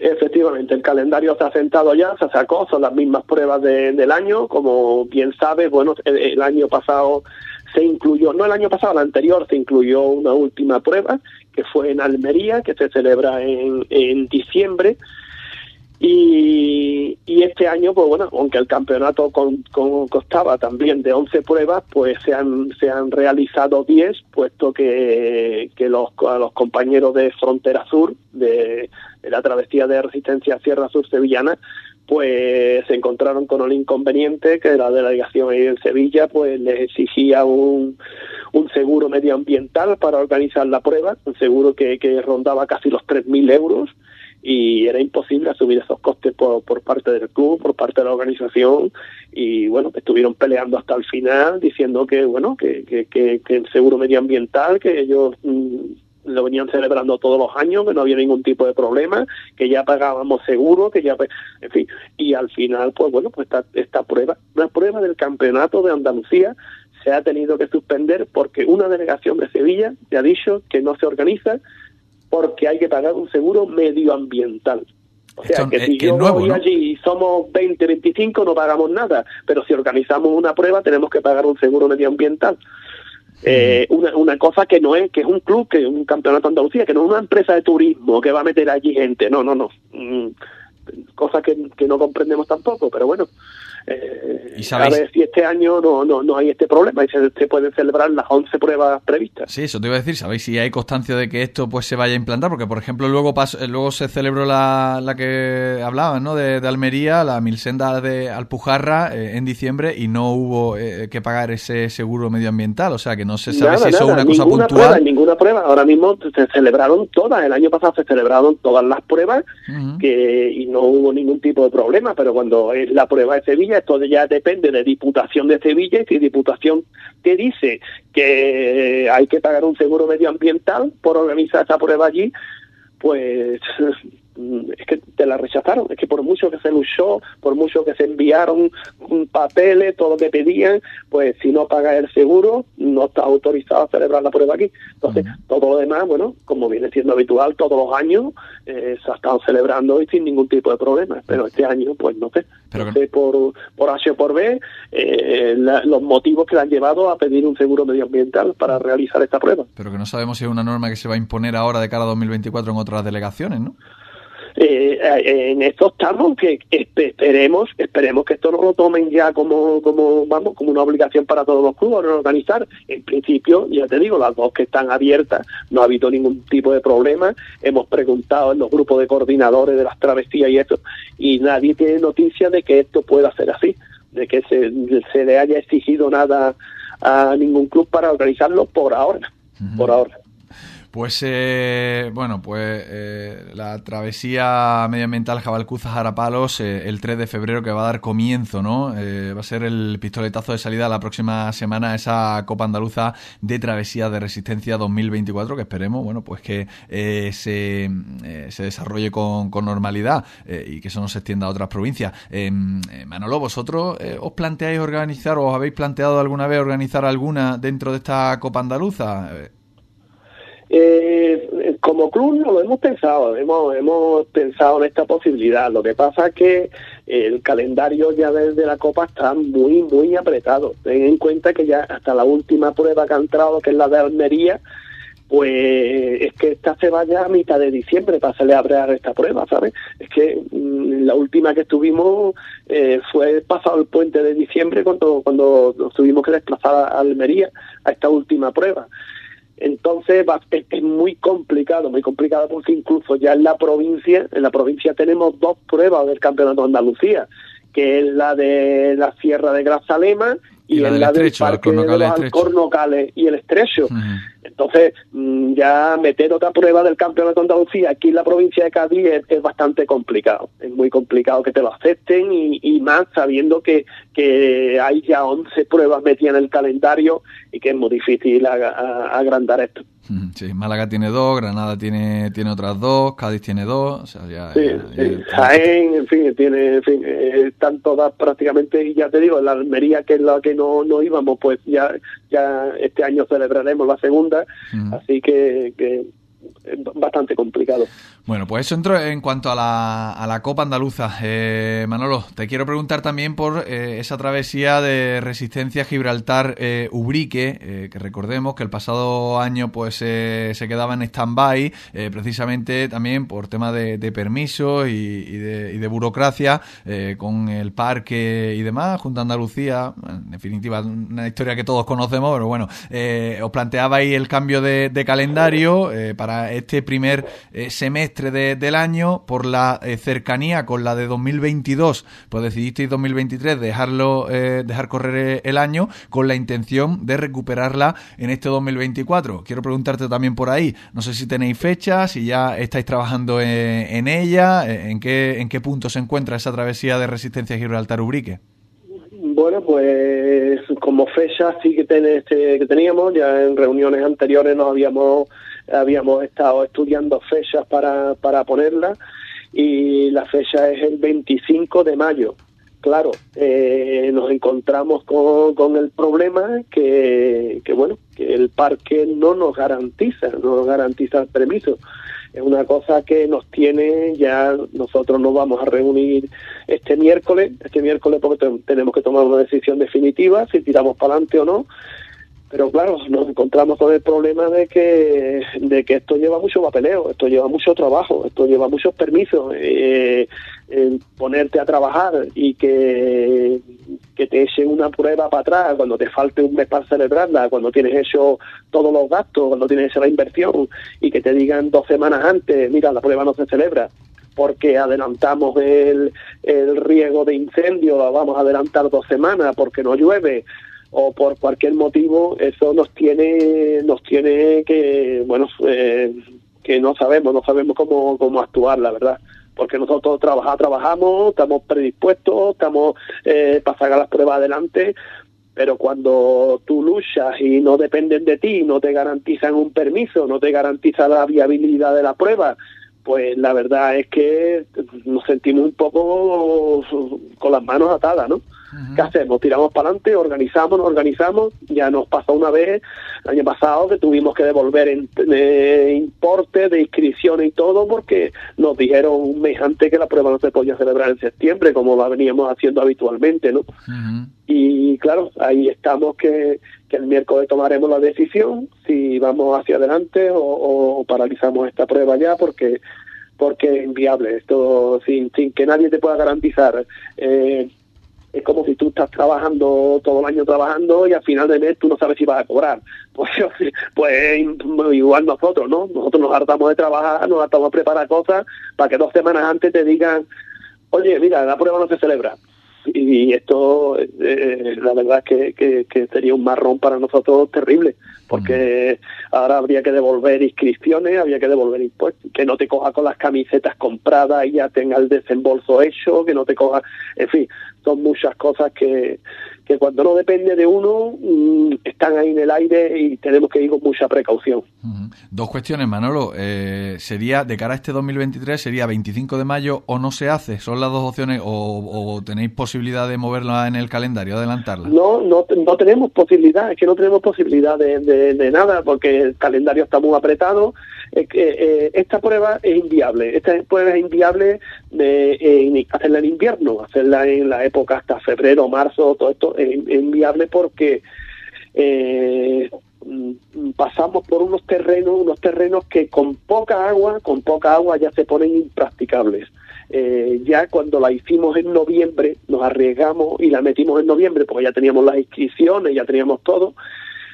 Efectivamente, el calendario se ha sentado ya, se sacó, son las mismas pruebas del año, como bien sabes, bueno, el, año pasado se incluyó, no el año pasado, el anterior se incluyó una última prueba, que fue en Almería, que se celebra en, en diciembre, y, y, este año, pues bueno, aunque el campeonato con, costaba también de 11 pruebas, pues se han, se han realizado 10, puesto que, los, los compañeros de Frontera Sur, de, la travesía de resistencia Sierra Sur Sevillana, pues se encontraron con un inconveniente que la delegación en Sevilla pues les exigía un, un seguro medioambiental para organizar la prueba, un seguro que, que rondaba casi los 3.000 euros y era imposible asumir esos costes por, por parte del club, por parte de la organización. Y bueno, estuvieron peleando hasta el final diciendo que bueno, que, que, que, el seguro medioambiental, que ellos mm, lo venían celebrando todos los años, que no había ningún tipo de problema, que ya pagábamos seguro, que ya, en fin, y al final, pues bueno, pues esta, esta prueba, una prueba del campeonato de Andalucía se ha tenido que suspender porque una delegación de Sevilla se ha dicho que no se organiza porque hay que pagar un seguro medioambiental. O sea, que si yo voy allí y somos 20, 25 no pagamos nada, pero si organizamos una prueba tenemos que pagar un seguro medioambiental. Eh, una, una cosa que no es, que es un club, que es un campeonato de Andalucía, que no es una empresa de turismo que va a meter allí gente, no, no, no. Mm, cosa que, que no comprendemos tampoco, pero bueno, eh, a ver si este año no, no, no hay este problema y se, pueden celebrar las 11 pruebas previstas. Sí, eso te iba a decir. ¿Sabéis si hay constancia de que esto pues se vaya a implantar? Porque, por ejemplo, luego eh, luego se celebró la, la que hablaban, ¿no? De, Almería, la Milsenda de Alpujarra eh, en diciembre y no hubo que pagar ese seguro medioambiental. O sea, que no se sabe si eso es una cosa puntual. Prueba, ninguna prueba. Ahora mismo se celebraron todas. El año pasado se celebraron todas las pruebas que, y no hubo ningún tipo de problema. Pero cuando es la prueba de Sevilla esto ya depende de Diputación de Sevilla y si Diputación te dice que hay que pagar un seguro medioambiental por organizar esta prueba allí, pues es que te la rechazaron, es que por mucho que se luchó, por mucho que se enviaron papeles, todo lo que pedían, pues si no pagas el seguro, no estás autorizado a celebrar la prueba aquí. Entonces, todo lo demás, bueno, como viene siendo habitual, todos los años eh, se ha estado celebrando y sin ningún tipo de problema, pero este año, pues no sé, pero no sé por, por H o por B, eh, los motivos que le han llevado a pedir un seguro medioambiental para realizar esta prueba. Pero que no sabemos si es una norma que se va a imponer ahora de cara a 2024 en otras delegaciones, ¿no? Eh, eh, en esto estamos que esperemos esperemos que esto no lo tomen ya como como vamos como una obligación para todos los clubes organizar. En principio ya te digo las dos que están abiertas no ha habido ningún tipo de problema. Hemos preguntado en los grupos de coordinadores de las travesías y esto y nadie tiene noticia de que esto pueda ser así de que se, se le haya exigido nada a ningún club para organizarlo por ahora por ahora pues eh, bueno, pues eh, la travesía medioambiental Jabalcuza Jarapalos eh, el 3 de febrero que va a dar comienzo, ¿no? va a ser el pistoletazo de salida la próxima semana a esa Copa Andaluza de Travesía de Resistencia 2024 que esperemos, bueno, pues que se, se, desarrolle con, con normalidad y que eso no se extienda a otras provincias. Manolo, vosotros os planteáis organizar o os habéis planteado alguna vez organizar alguna dentro de esta Copa Andaluza? Eh, como club no lo hemos pensado, hemos, hemos pensado en esta posibilidad. Lo que pasa es que el calendario ya desde la Copa está muy, muy apretado. Ten en cuenta que ya hasta la última prueba que ha entrado, que es la de Almería, pues es que esta se vaya a mitad de diciembre para celebrar esta prueba, ¿sabes? Es que mm, la última que estuvimos eh, fue pasado el puente de diciembre cuando, cuando nos tuvimos que desplazar a Almería a esta última prueba. Entonces es, muy complicado, muy complicado porque incluso ya en la provincia, en la provincia tenemos dos pruebas del Campeonato de Andalucía, que es la de la Sierra de Grazalema y, la, la del Parque de los Alcornocales y el Estrecho. Entonces, mm, ya meter otra prueba del campeonato de Andalucía aquí en la provincia de Cádiz es, bastante complicado. Es muy complicado que te lo acepten y, más sabiendo que, que hay ya 11 pruebas metidas en el calendario y que es muy difícil agrandar esto. Sí, Málaga tiene dos, Granada tiene tiene otras dos, Cádiz tiene dos, o sea, ya, sí, Jaén, en fin, tiene, en fin, eh, están todas prácticamente, y ya te digo, la Almería, que es la que no, no íbamos, pues ya, ya este año celebraremos la segunda, así que, que bastante complicado. Bueno, pues eso entró en cuanto a la, a la Copa Andaluza. Eh, Manolo, te quiero preguntar también por eh, esa travesía de resistencia Gibraltar-Ubrique, eh, que recordemos que el pasado año pues se quedaba en stand-by, precisamente también por tema de, permisos y, de, y, de, burocracia con el parque y demás, junto a Andalucía. En definitiva, una historia que todos conocemos, pero bueno, os planteabais el cambio de, de calendario para este primer eh, semestre del año, por la eh, cercanía con la de 2022, pues decidisteis 2023 dejarlo, eh, dejar correr el año con la intención de recuperarla en este 2024. Quiero preguntarte también por ahí, no sé si tenéis fechas, si ya estáis trabajando en, ella, en qué, en qué punto se encuentra esa travesía de resistencia Gibraltar-Ubrique. Bueno, pues como fecha sí que, este, que teníamos, ya en reuniones anteriores nos habíamos habíamos estado estudiando fechas para, para ponerla y la fecha es el 25 de mayo. Claro, eh, nos encontramos con, con el problema que, que, bueno, que el parque no nos garantiza, no nos garantiza el permiso. Es una cosa que nos tiene, ya nosotros nos vamos a reunir este miércoles, este miércoles porque tenemos que tomar una decisión definitiva, si tiramos para adelante o no, pero claro, nos encontramos con el problema de que, de que esto lleva mucho papeleo, esto lleva mucho trabajo, esto lleva muchos permisos. Eh, ponerte a trabajar y que, que te echen una prueba para atrás cuando te falte un mes para celebrarla, cuando tienes hecho todos los gastos, cuando tienes hecha la inversión y que te digan dos semanas antes, mira, la prueba no se celebra porque adelantamos el, el riego de incendio, la vamos a adelantar dos semanas porque no llueve, o por cualquier motivo eso nos tiene nos tiene que bueno eh, que no sabemos no sabemos cómo, cómo actuar la verdad. Porque nosotros trabajar trabajamos estamos predispuestos estamos eh, para sacar las pruebas adelante pero cuando tú luchas y no dependen de ti no te garantizan un permiso no te garantiza la viabilidad de la prueba pues la verdad es que nos sentimos un poco con las manos atadas no ¿Qué hacemos? Tiramos para adelante, organizamos, nos organizamos. Ya nos pasó una vez, el año pasado, que tuvimos que devolver en, eh, importe de inscripciones y todo porque nos dijeron un mes antes que la prueba no se podía celebrar en septiembre, como la veníamos haciendo habitualmente, ¿no? Y claro, ahí estamos que, que el miércoles tomaremos la decisión si vamos hacia adelante o, paralizamos esta prueba ya porque porque es inviable esto sin, sin que nadie te pueda garantizar eh, es como si tú estás trabajando todo el año trabajando y al final de mes tú no sabes si vas a cobrar. <laughs> Pues, pues igual nosotros, ¿no? Nosotros nos hartamos de trabajar, nos hartamos de preparar cosas para que dos semanas antes te digan, oye, mira, la prueba no se celebra. Y esto, eh, la verdad es que, que, sería un marrón para nosotros terrible, porque ahora habría que devolver inscripciones, habría que devolver impuestos, que no te coja con las camisetas compradas y ya tenga el desembolso hecho, que no te coja, en fin, son muchas cosas que, que cuando no depende de uno mm, están ahí en el aire y tenemos que ir con mucha precaución. Dos cuestiones, Manolo. Eh, ¿Sería, de cara a este 2023, sería 25 de mayo o no se hace? ¿Son las dos opciones o, tenéis posibilidad de moverla en el calendario, adelantarla? No, no, no tenemos posibilidad, es que no tenemos posibilidad de, de, nada porque el calendario está muy apretado. Que eh, esta prueba es inviable, esta prueba es inviable de, hacerla en invierno, hacerla en la época hasta febrero, marzo, todo esto es, inviable porque eh, pasamos por unos terrenos, unos terrenos que con poca agua, con poca agua ya se ponen impracticables. Eh, ya cuando la hicimos en noviembre, nos arriesgamos y la metimos en noviembre, porque ya teníamos las inscripciones, ya teníamos todo.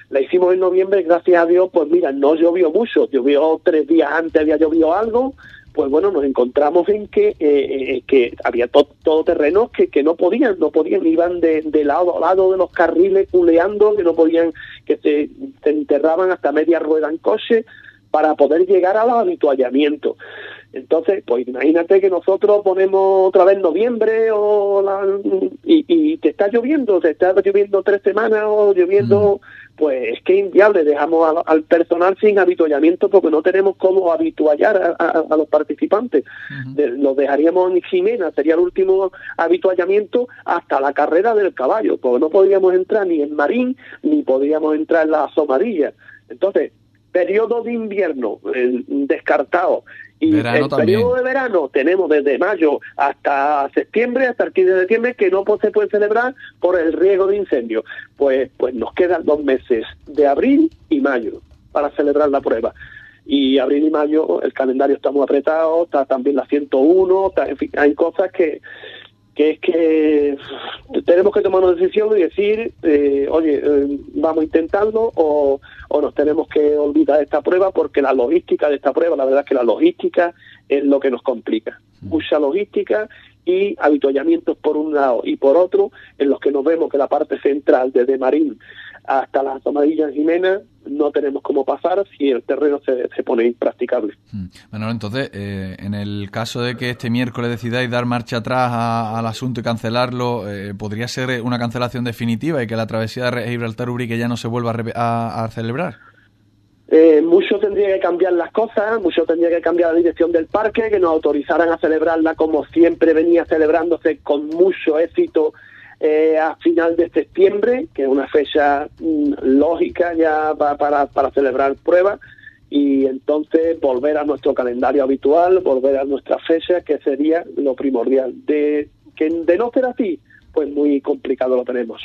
La hicimos en noviembre, gracias a Dios, pues mira, no llovió mucho, llovió tres días antes, había llovido algo, pues bueno, nos encontramos en que, eh, eh, que había todo terreno que, que no podían, no podían, iban de, lado a lado de los carriles culeando, que no podían, que se, enterraban hasta media rueda en coche para poder llegar a los habituallamientos. Entonces, pues imagínate que nosotros ponemos otra vez noviembre o y, y, te está lloviendo, te está lloviendo tres semanas o lloviendo pues es que es inviable, dejamos al personal sin habituallamiento porque no tenemos cómo habituallar a, los participantes. los dejaríamos en Jimena, sería el último habituallamiento hasta la carrera del caballo, porque no podríamos entrar ni en Marín ni podríamos entrar en la Asomadilla. Entonces, periodo de invierno descartado y el periodo de verano tenemos desde mayo hasta septiembre, hasta el 15 de septiembre, que no se puede celebrar por el riesgo de incendio. Pues, pues nos quedan dos meses, de abril y mayo, para celebrar la prueba. Y abril y mayo el calendario está muy apretado, está también la 101, en fin, hay cosas que, que es que tenemos que tomar una decisión y decir, eh, oye, eh, vamos intentando o, o nos tenemos que olvidar de esta prueba porque la logística de esta prueba, la verdad es que la logística es lo que nos complica. Mucha logística y habituallamientos por un lado y por otro, en los que nos vemos que la parte central, desde Marín hasta las tomadillas Jimena, no tenemos cómo pasar si el terreno se, se pone impracticable. Bueno, hmm. entonces, eh, en el caso de que este miércoles decidáis dar marcha atrás al asunto y cancelarlo, eh, ¿podría ser una cancelación definitiva y que la travesía de Gibraltar-Ubrique ya no se vuelva a, celebrar? Eh, mucho tendría que cambiar las cosas, mucho tendría que cambiar la dirección del parque, que nos autorizaran a celebrarla como siempre venía celebrándose con mucho éxito eh, a final de septiembre, que es una fecha mm, lógica ya para, para celebrar pruebas, y entonces volver a nuestro calendario habitual, volver a nuestra fecha, que sería lo primordial. De, que de no ser así, pues muy complicado lo tenemos.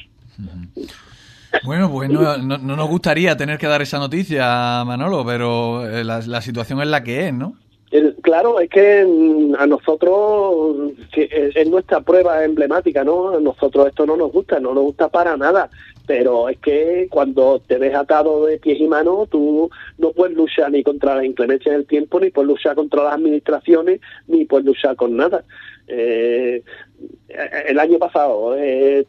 Bueno, pues no, nos gustaría tener que dar esa noticia, Manolo, pero eh, la, situación es la que es, ¿no? Claro, es que a nosotros es nuestra prueba emblemática, ¿no? A nosotros esto no nos gusta, no nos gusta para nada pero es que cuando te ves atado de pies y manos, tú no puedes luchar ni contra la inclemencia del tiempo, ni puedes luchar contra las administraciones, ni puedes luchar con nada. Eh, el año pasado eh,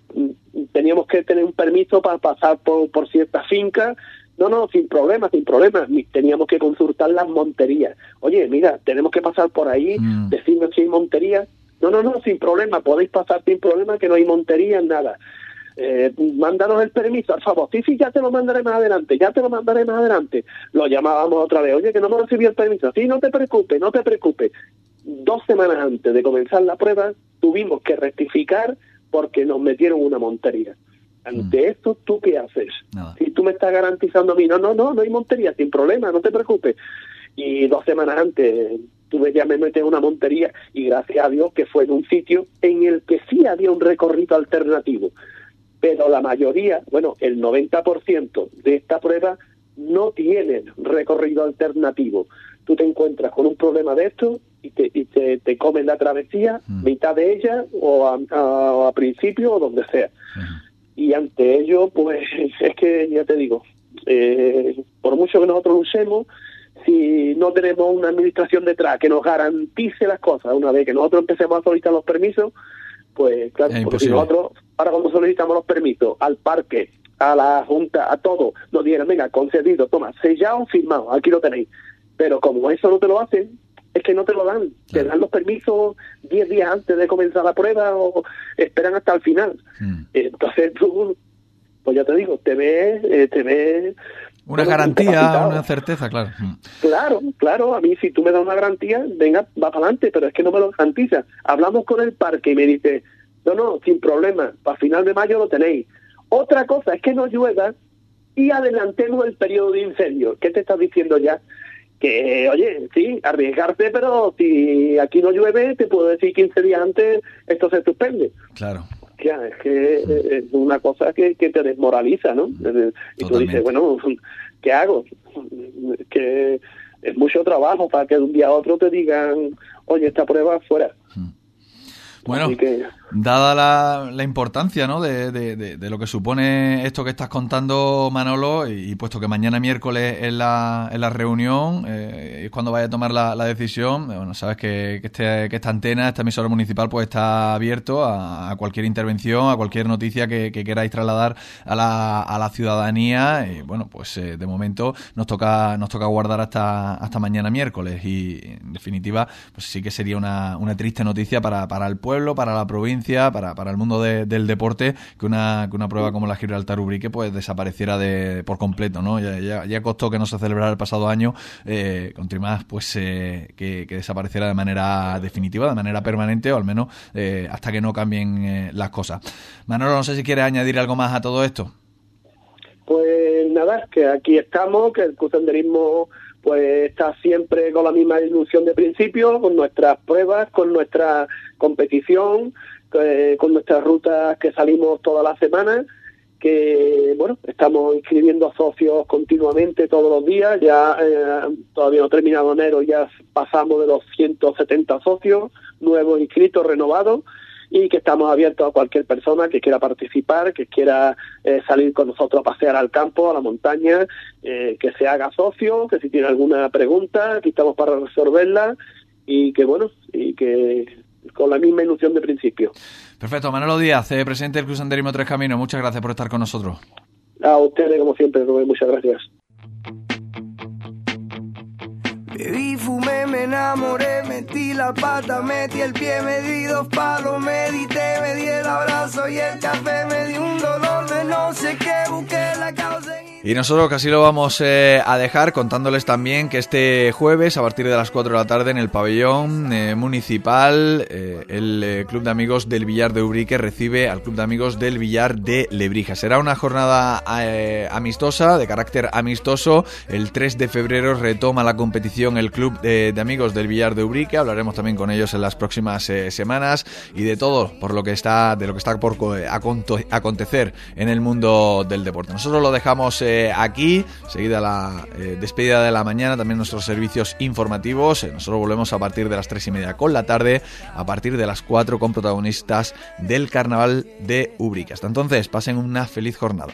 teníamos que tener un permiso para pasar por, por ciertas fincas. No, no, sin problema, sin problema. Teníamos que consultar las monterías. Oye, mira, tenemos que pasar por ahí, mm. decirnos si hay monterías. No, no, no, sin problema, podéis pasar sin problema, que no hay monterías, nada eh, mándanos el permiso, al favor, sí, sí, ya te lo mandaré más adelante, ya te lo mandaré más adelante. Lo llamábamos otra vez, oye, que no me recibió el permiso, sí, no te preocupes, no te preocupes. Dos semanas antes de comenzar la prueba, tuvimos que rectificar porque nos metieron una montería. Ante mm. esto, ¿tú qué haces? Si tú me estás garantizando a mí, no, no, no, no hay montería, sin problema, no te preocupes. Y dos semanas antes tuve ya me metí en una montería y gracias a Dios que fue en un sitio en el que sí había un recorrido alternativo pero la mayoría, bueno, el 90% de esta prueba no tienen recorrido alternativo. Tú te encuentras con un problema de esto y te, y te, comen la travesía, mm. mitad de ella o a, principio o donde sea. Y ante ello, pues <laughs> es que ya te digo, eh, por mucho que nosotros usemos, si no tenemos una administración detrás que nos garantice las cosas, una vez que nosotros empecemos a solicitar los permisos, pues claro, porque si nosotros, ahora cuando solicitamos los permisos al parque, a la Junta, a todo, nos dijeron, venga, concedido, toma, sellado, firmado, aquí lo tenéis. Pero como eso no te lo hacen, es que no te lo dan. Te dan los permisos 10 días antes de comenzar la prueba o esperan hasta el final. Hmm. Entonces tú, pues ya te digo, te ves, eh, te ves una garantía, una certeza, claro. Mm. Claro, claro. A mí, si tú me das una garantía, venga, va para adelante, pero es que no me lo garantiza. Hablamos con el parque y me dice, no, no, sin problema, para final de mayo lo tenéis. Otra cosa es que no llueva y adelantemos el periodo de incendio. ¿Qué te estás diciendo ya? Que, oye, sí, arriesgarte, pero si aquí no llueve, te puedo decir 15 días antes, esto se suspende. Claro es que es una cosa que, que te desmoraliza, ¿no? Y tú dices, bueno, <laughs> ¿qué hago? Que es mucho trabajo para que de un día a otro te digan, oye, esta prueba fuera. Bueno, dada la, importancia ¿no? De, de, lo que supone esto que estás contando, Manolo, y, puesto que mañana miércoles es la, en la reunión, eh, es cuando vaya a tomar la, decisión, bueno, sabes que, este, que esta antena, esta emisora municipal, pues está abierto a, cualquier intervención, a cualquier noticia que, queráis trasladar a la, a la ciudadanía. Y bueno, pues eh, de momento nos toca, nos toca guardar hasta, hasta mañana miércoles. Y en definitiva, pues sí que sería una, una triste noticia para, para el pueblo para la provincia, para, para el mundo del deporte, que una, que una prueba como la Gibraltar Ubrique pues desapareciera de, por completo, ¿no? Ya, costó que no se celebrara el pasado año, eh, más pues eh, que, desapareciera de manera definitiva, de manera permanente, o al menos eh, hasta que no cambien eh, las cosas. Manolo, no sé si quieres añadir algo más a todo esto. Pues nada, que aquí estamos, que el cusenderismo pues está siempre con la misma ilusión de principio, con nuestras pruebas, con nuestra competición, eh, con nuestras rutas que salimos todas las semanas, que bueno, estamos inscribiendo a socios continuamente todos los días, ya eh, todavía no terminado enero, ya pasamos de los 170 socios nuevos inscritos, renovados, y que estamos abiertos a cualquier persona que quiera participar, que quiera eh, salir con nosotros a pasear al campo, a la montaña, eh, que se haga socio, que si tiene alguna pregunta, aquí estamos para resolverla y que bueno, y que con la misma ilusión de principio. Perfecto, Manolo Díaz, eh, presidente del Cruz Anderismo Tres Caminos, muchas gracias por estar con nosotros. A ustedes, como siempre, muchas gracias. Bebí, fumé, me enamoré, metí la pata, metí el pie, me di dos palos, medité, me di el abrazo y el café, me di un dolor de no sé qué, busqué la causa en Y nosotros casi lo vamos eh, a dejar contándoles también que este jueves, a partir de las 4 de la tarde, en el pabellón eh, municipal, eh, el Club de Amigos del Villar de Ubrique recibe al Club de Amigos del Villar de Lebrija. Será una jornada amistosa, de carácter amistoso. El 3 de febrero retoma la competición el Club de, Amigos del Villar de Ubrique. Hablaremos también con ellos en las próximas semanas y de todo por lo que está, de lo que está por acontecer en el mundo del deporte. Nosotros lo dejamos aquí, seguida la eh, despedida de la mañana, también nuestros servicios informativos. Eh, nosotros volvemos a partir de las tres y media con la tarde, a partir de las 4 con protagonistas del carnaval de Ubrique. Hasta entonces, pasen una feliz jornada.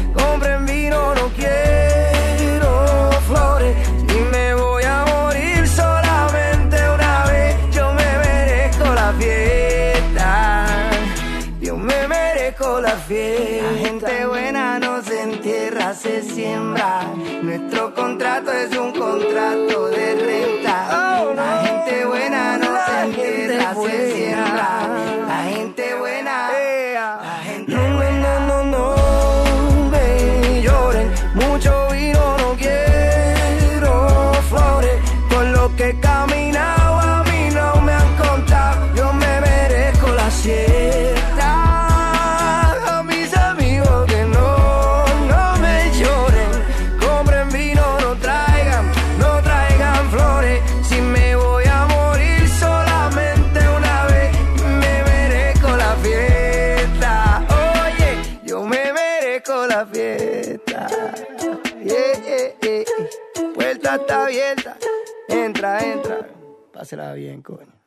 la fiesta. La gente buena no se entierra, se siembra. Nuestro contrato es un contrato de renta. La gente Pásela bien, coño.